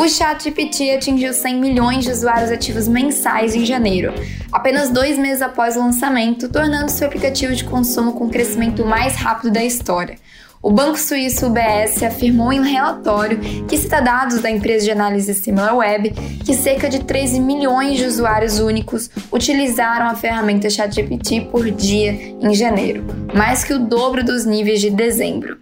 O ChatGPT atingiu 100 milhões de usuários ativos mensais em janeiro, apenas dois meses após o lançamento, tornando seu aplicativo de consumo com o crescimento mais rápido da história. O banco suíço UBS afirmou em um relatório que cita dados da empresa de análise SimilarWeb que cerca de 13 milhões de usuários únicos utilizaram a ferramenta ChatGPT por dia em janeiro, mais que o dobro dos níveis de dezembro.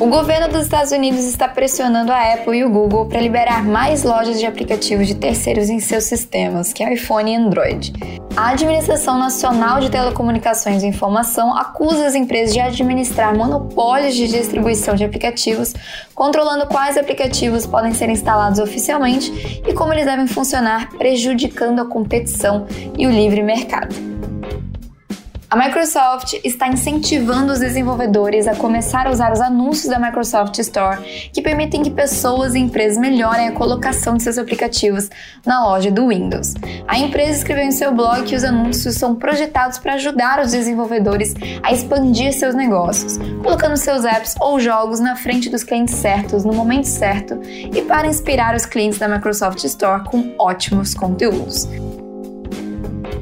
O governo dos Estados Unidos está pressionando a Apple e o Google para liberar mais lojas de aplicativos de terceiros em seus sistemas, que é iPhone e Android. A Administração Nacional de Telecomunicações e Informação acusa as empresas de administrar monopólios de distribuição de aplicativos, controlando quais aplicativos podem ser instalados oficialmente e como eles devem funcionar, prejudicando a competição e o livre mercado. A Microsoft está incentivando os desenvolvedores a começar a usar os anúncios da Microsoft Store, que permitem que pessoas e empresas melhorem a colocação de seus aplicativos na loja do Windows. A empresa escreveu em seu blog que os anúncios são projetados para ajudar os desenvolvedores a expandir seus negócios, colocando seus apps ou jogos na frente dos clientes certos no momento certo e para inspirar os clientes da Microsoft Store com ótimos conteúdos.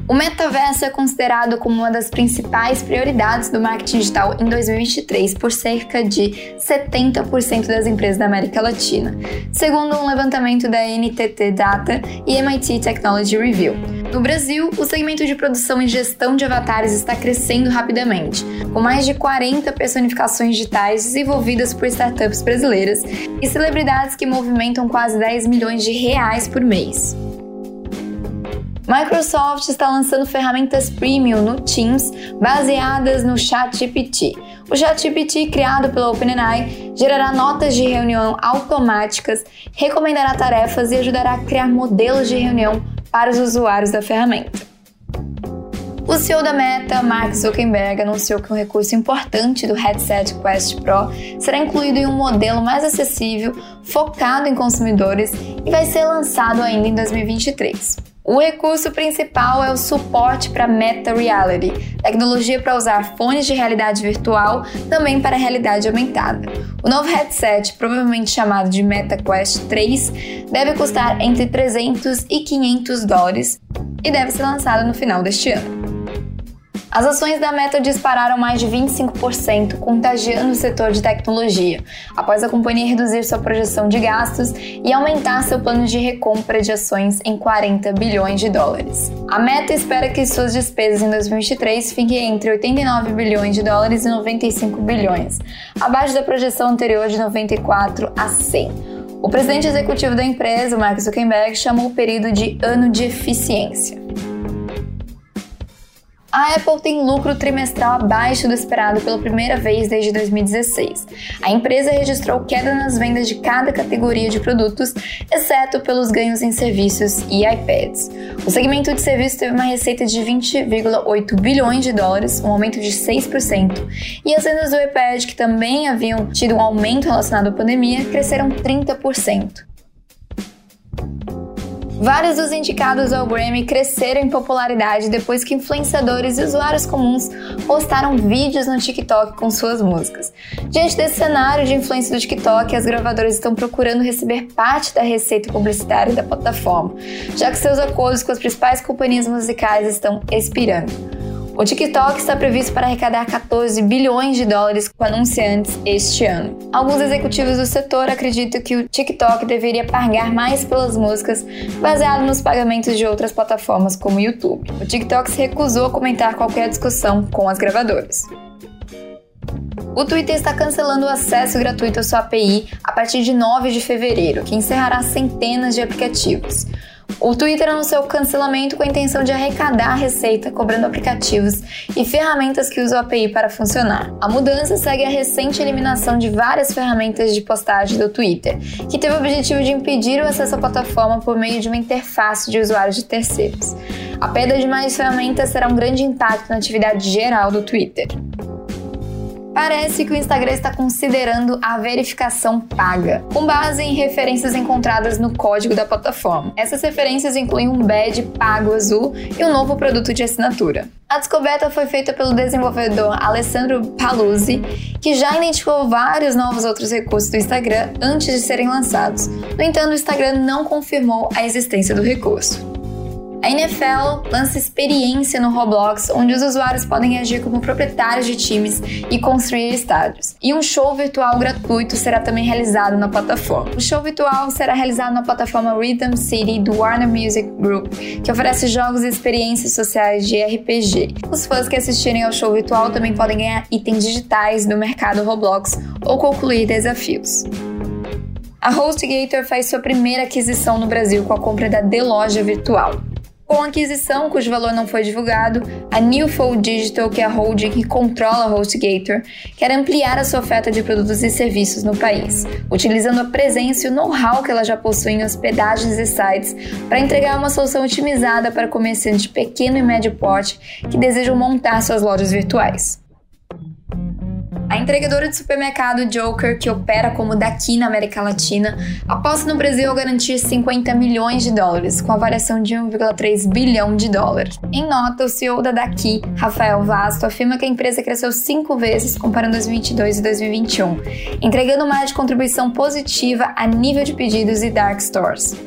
O metaverso é considerado como uma das principais prioridades do marketing digital em 2023 por cerca de 70% das empresas da América Latina, segundo um levantamento da NTT Data e MIT Technology Review. No Brasil, o segmento de produção e gestão de avatares está crescendo rapidamente, com mais de 40 personificações digitais desenvolvidas por startups brasileiras e celebridades que movimentam quase 10 milhões de reais por mês. Microsoft está lançando ferramentas premium no Teams baseadas no ChatGPT. O ChatGPT, criado pela OpenAI, gerará notas de reunião automáticas, recomendará tarefas e ajudará a criar modelos de reunião para os usuários da ferramenta. O CEO da Meta, Mark Zuckerberg, anunciou que um recurso importante do headset Quest Pro será incluído em um modelo mais acessível, focado em consumidores e vai ser lançado ainda em 2023. O recurso principal é o suporte para Meta Reality, tecnologia para usar fones de realidade virtual também para realidade aumentada. O novo headset, provavelmente chamado de Meta Quest 3, deve custar entre 300 e 500 dólares e deve ser lançado no final deste ano. As ações da Meta dispararam mais de 25%, contagiando o setor de tecnologia, após a companhia reduzir sua projeção de gastos e aumentar seu plano de recompra de ações em 40 bilhões de dólares. A Meta espera que suas despesas em 2023 fiquem entre 89 bilhões de dólares e 95 bilhões, abaixo da projeção anterior de 94 a 100. O presidente executivo da empresa, Mark Zuckerberg, chamou o período de ano de eficiência a Apple tem lucro trimestral abaixo do esperado pela primeira vez desde 2016. A empresa registrou queda nas vendas de cada categoria de produtos, exceto pelos ganhos em serviços e iPads. O segmento de serviços teve uma receita de 20,8 bilhões de dólares, um aumento de 6%, e as vendas do iPad, que também haviam tido um aumento relacionado à pandemia, cresceram 30%. Vários dos indicados ao Grammy cresceram em popularidade depois que influenciadores e usuários comuns postaram vídeos no TikTok com suas músicas. Diante desse cenário de influência do TikTok, as gravadoras estão procurando receber parte da receita publicitária da plataforma, já que seus acordos com as principais companhias musicais estão expirando. O TikTok está previsto para arrecadar 14 bilhões de dólares com anunciantes este ano. Alguns executivos do setor acreditam que o TikTok deveria pagar mais pelas músicas, baseado nos pagamentos de outras plataformas como o YouTube. O TikTok se recusou a comentar qualquer discussão com as gravadoras. O Twitter está cancelando o acesso gratuito à sua API a partir de 9 de fevereiro, que encerrará centenas de aplicativos. O Twitter anunciou o cancelamento com a intenção de arrecadar a receita cobrando aplicativos e ferramentas que usam a API para funcionar. A mudança segue a recente eliminação de várias ferramentas de postagem do Twitter, que teve o objetivo de impedir o acesso à plataforma por meio de uma interface de usuários de terceiros. A perda de mais ferramentas será um grande impacto na atividade geral do Twitter. Parece que o Instagram está considerando a verificação paga, com base em referências encontradas no código da plataforma. Essas referências incluem um badge pago azul e um novo produto de assinatura. A descoberta foi feita pelo desenvolvedor Alessandro Paluzzi, que já identificou vários novos outros recursos do Instagram antes de serem lançados. No entanto, o Instagram não confirmou a existência do recurso. A NFL lança experiência no Roblox, onde os usuários podem agir como proprietários de times e construir estádios. E um show virtual gratuito será também realizado na plataforma. O show virtual será realizado na plataforma Rhythm City do Warner Music Group, que oferece jogos e experiências sociais de RPG. Os fãs que assistirem ao show virtual também podem ganhar itens digitais do mercado Roblox ou concluir desafios. A HostGator faz sua primeira aquisição no Brasil com a compra da The Loja Virtual. Com a aquisição, cujo valor não foi divulgado, a Newfold Digital, que é a holding que controla a HostGator, quer ampliar a sua oferta de produtos e serviços no país, utilizando a presença e o know-how que ela já possui em hospedagens e sites para entregar uma solução otimizada para comerciantes de pequeno e médio porte que desejam montar suas lojas virtuais. A entregadora de supermercado Joker, que opera como daqui na América Latina, aposta no Brasil a garantir 50 milhões de dólares, com a variação de 1,3 bilhão de dólares. Em nota, o CEO da Daqui, Rafael Vasto, afirma que a empresa cresceu cinco vezes comparando 2022 e 2021, entregando uma de contribuição positiva a nível de pedidos e dark stores.